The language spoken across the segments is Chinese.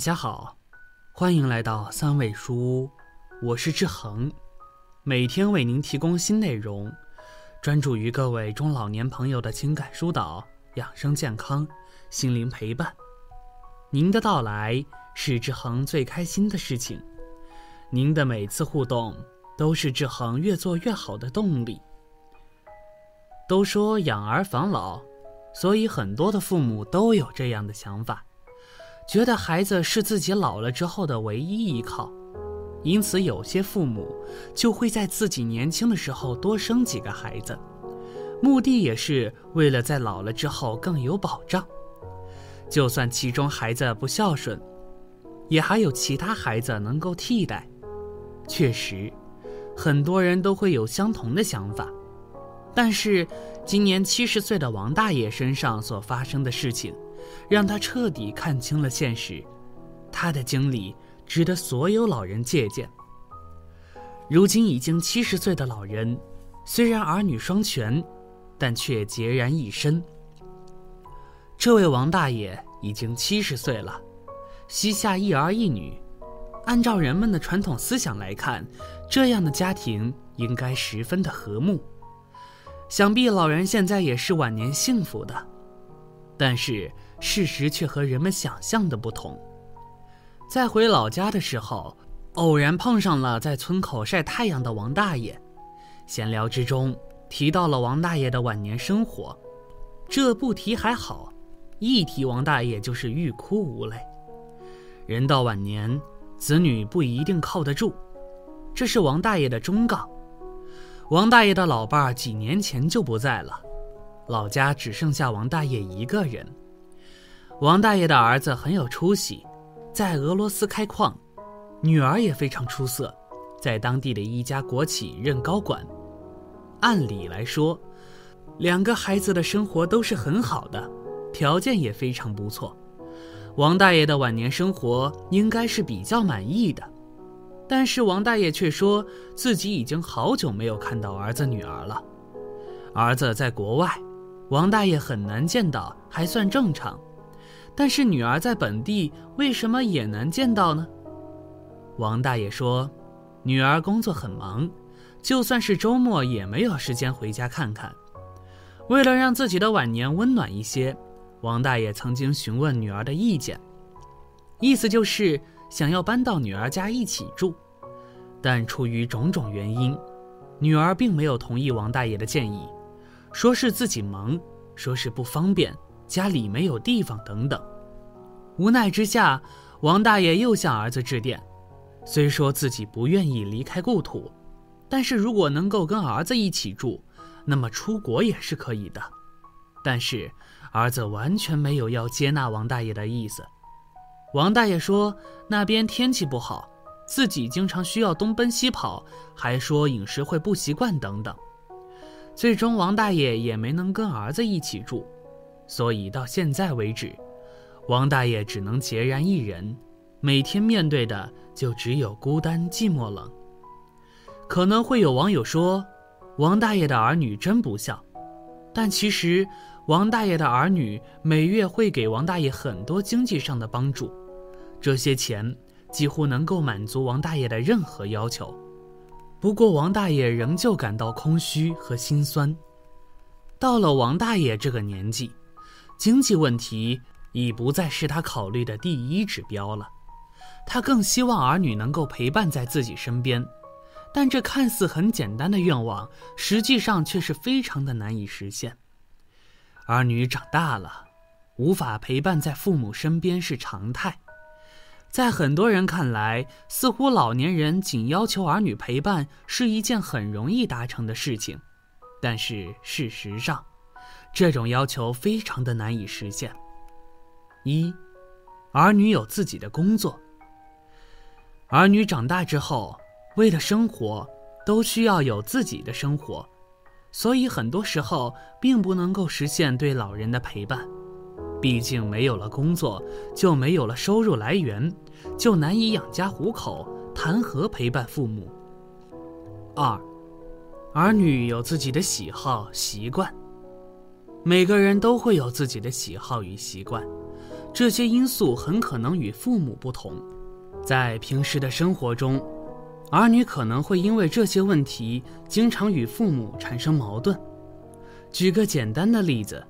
大家好，欢迎来到三味书屋，我是志恒，每天为您提供新内容，专注于各位中老年朋友的情感疏导、养生健康、心灵陪伴。您的到来是志恒最开心的事情，您的每次互动都是志恒越做越好的动力。都说养儿防老，所以很多的父母都有这样的想法。觉得孩子是自己老了之后的唯一依靠，因此有些父母就会在自己年轻的时候多生几个孩子，目的也是为了在老了之后更有保障。就算其中孩子不孝顺，也还有其他孩子能够替代。确实，很多人都会有相同的想法，但是今年七十岁的王大爷身上所发生的事情。让他彻底看清了现实，他的经历值得所有老人借鉴。如今已经七十岁的老人，虽然儿女双全，但却孑然一身。这位王大爷已经七十岁了，膝下一儿一女。按照人们的传统思想来看，这样的家庭应该十分的和睦。想必老人现在也是晚年幸福的，但是。事实却和人们想象的不同。在回老家的时候，偶然碰上了在村口晒太阳的王大爷，闲聊之中提到了王大爷的晚年生活。这不提还好，一提王大爷就是欲哭无泪。人到晚年，子女不一定靠得住，这是王大爷的忠告。王大爷的老伴儿几年前就不在了，老家只剩下王大爷一个人。王大爷的儿子很有出息，在俄罗斯开矿，女儿也非常出色，在当地的一家国企任高管。按理来说，两个孩子的生活都是很好的，条件也非常不错。王大爷的晚年生活应该是比较满意的，但是王大爷却说自己已经好久没有看到儿子女儿了。儿子在国外，王大爷很难见到，还算正常。但是女儿在本地为什么也难见到呢？王大爷说，女儿工作很忙，就算是周末也没有时间回家看看。为了让自己的晚年温暖一些，王大爷曾经询问女儿的意见，意思就是想要搬到女儿家一起住。但出于种种原因，女儿并没有同意王大爷的建议，说是自己忙，说是不方便。家里没有地方，等等。无奈之下，王大爷又向儿子致电。虽说自己不愿意离开故土，但是如果能够跟儿子一起住，那么出国也是可以的。但是儿子完全没有要接纳王大爷的意思。王大爷说那边天气不好，自己经常需要东奔西跑，还说饮食会不习惯等等。最终，王大爷也没能跟儿子一起住。所以到现在为止，王大爷只能孑然一人，每天面对的就只有孤单、寂寞、冷。可能会有网友说，王大爷的儿女真不孝，但其实王大爷的儿女每月会给王大爷很多经济上的帮助，这些钱几乎能够满足王大爷的任何要求。不过王大爷仍旧感到空虚和心酸。到了王大爷这个年纪。经济问题已不再是他考虑的第一指标了，他更希望儿女能够陪伴在自己身边，但这看似很简单的愿望，实际上却是非常的难以实现。儿女长大了，无法陪伴在父母身边是常态，在很多人看来，似乎老年人仅要求儿女陪伴是一件很容易达成的事情，但是事实上。这种要求非常的难以实现。一，儿女有自己的工作。儿女长大之后，为了生活，都需要有自己的生活，所以很多时候并不能够实现对老人的陪伴。毕竟没有了工作，就没有了收入来源，就难以养家糊口，谈何陪伴父母？二，儿女有自己的喜好习惯。每个人都会有自己的喜好与习惯，这些因素很可能与父母不同。在平时的生活中，儿女可能会因为这些问题经常与父母产生矛盾。举个简单的例子，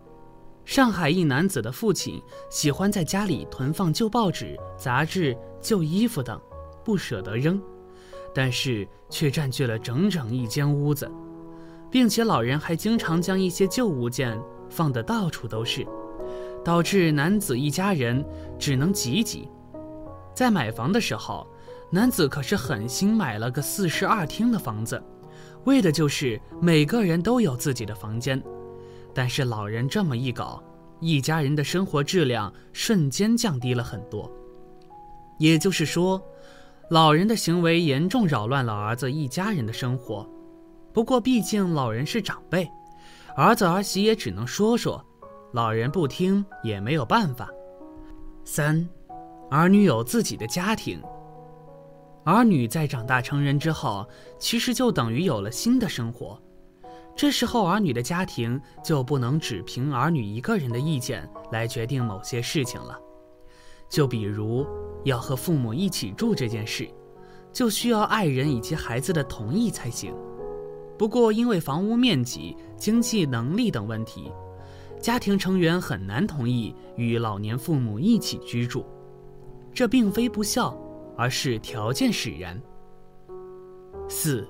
上海一男子的父亲喜欢在家里囤放旧报纸、杂志、旧衣服等，不舍得扔，但是却占据了整整一间屋子，并且老人还经常将一些旧物件放得到处都是，导致男子一家人只能挤挤。在买房的时候，男子可是狠心买了个四室二厅的房子。为的就是每个人都有自己的房间，但是老人这么一搞，一家人的生活质量瞬间降低了很多。也就是说，老人的行为严重扰乱了儿子一家人的生活。不过，毕竟老人是长辈，儿子儿媳也只能说说，老人不听也没有办法。三，儿女有自己的家庭。儿女在长大成人之后，其实就等于有了新的生活。这时候，儿女的家庭就不能只凭儿女一个人的意见来决定某些事情了。就比如要和父母一起住这件事，就需要爱人以及孩子的同意才行。不过，因为房屋面积、经济能力等问题，家庭成员很难同意与老年父母一起居住。这并非不孝。而是条件使然。四，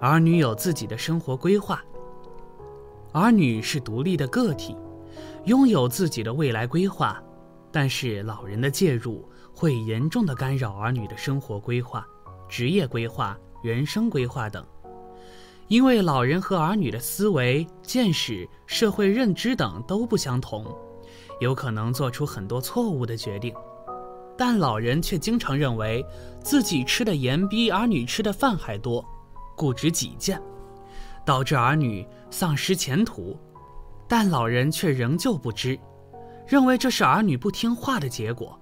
儿女有自己的生活规划。儿女是独立的个体，拥有自己的未来规划，但是老人的介入会严重的干扰儿女的生活规划、职业规划、人生规划等。因为老人和儿女的思维、见识、社会认知等都不相同，有可能做出很多错误的决定。但老人却经常认为自己吃的盐比儿女吃的饭还多，固执己见，导致儿女丧失前途。但老人却仍旧不知，认为这是儿女不听话的结果。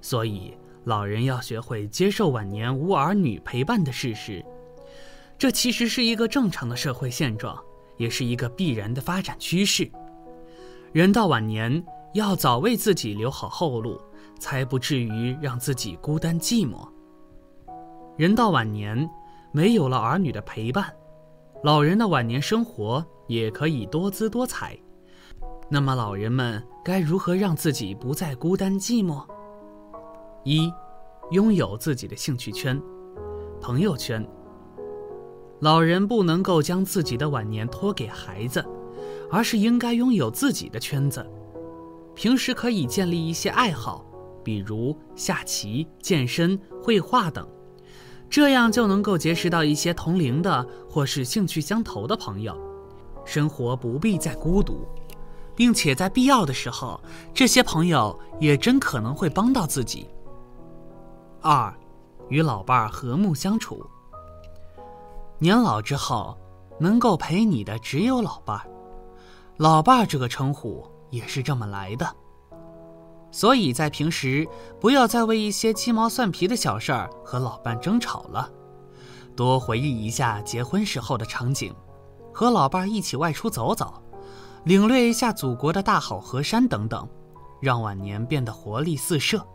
所以，老人要学会接受晚年无儿女陪伴的事实。这其实是一个正常的社会现状，也是一个必然的发展趋势。人到晚年，要早为自己留好后路。才不至于让自己孤单寂寞。人到晚年，没有了儿女的陪伴，老人的晚年生活也可以多姿多彩。那么，老人们该如何让自己不再孤单寂寞？一，拥有自己的兴趣圈、朋友圈。老人不能够将自己的晚年托给孩子，而是应该拥有自己的圈子。平时可以建立一些爱好。比如下棋、健身、绘画等，这样就能够结识到一些同龄的或是兴趣相投的朋友，生活不必再孤独，并且在必要的时候，这些朋友也真可能会帮到自己。二，与老伴儿和睦相处。年老之后，能够陪你的只有老伴儿，老伴儿这个称呼也是这么来的。所以在平时，不要再为一些鸡毛蒜皮的小事儿和老伴争吵了，多回忆一下结婚时候的场景，和老伴一起外出走走，领略一下祖国的大好河山等等，让晚年变得活力四射。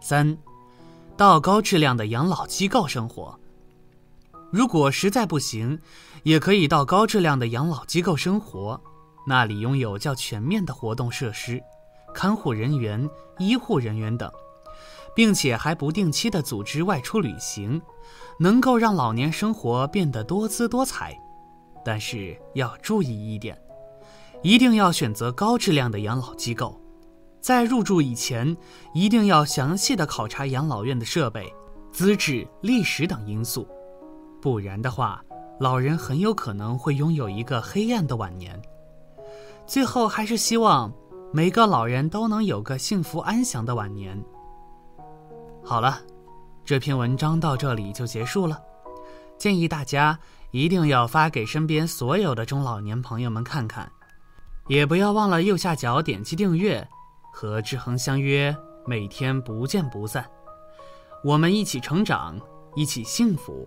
三，到高质量的养老机构生活。如果实在不行，也可以到高质量的养老机构生活，那里拥有较全面的活动设施。看护人员、医护人员等，并且还不定期的组织外出旅行，能够让老年生活变得多姿多彩。但是要注意一点，一定要选择高质量的养老机构，在入住以前，一定要详细的考察养老院的设备、资质、历史等因素，不然的话，老人很有可能会拥有一个黑暗的晚年。最后，还是希望。每个老人都能有个幸福安详的晚年。好了，这篇文章到这里就结束了。建议大家一定要发给身边所有的中老年朋友们看看，也不要忘了右下角点击订阅，和志恒相约，每天不见不散。我们一起成长，一起幸福。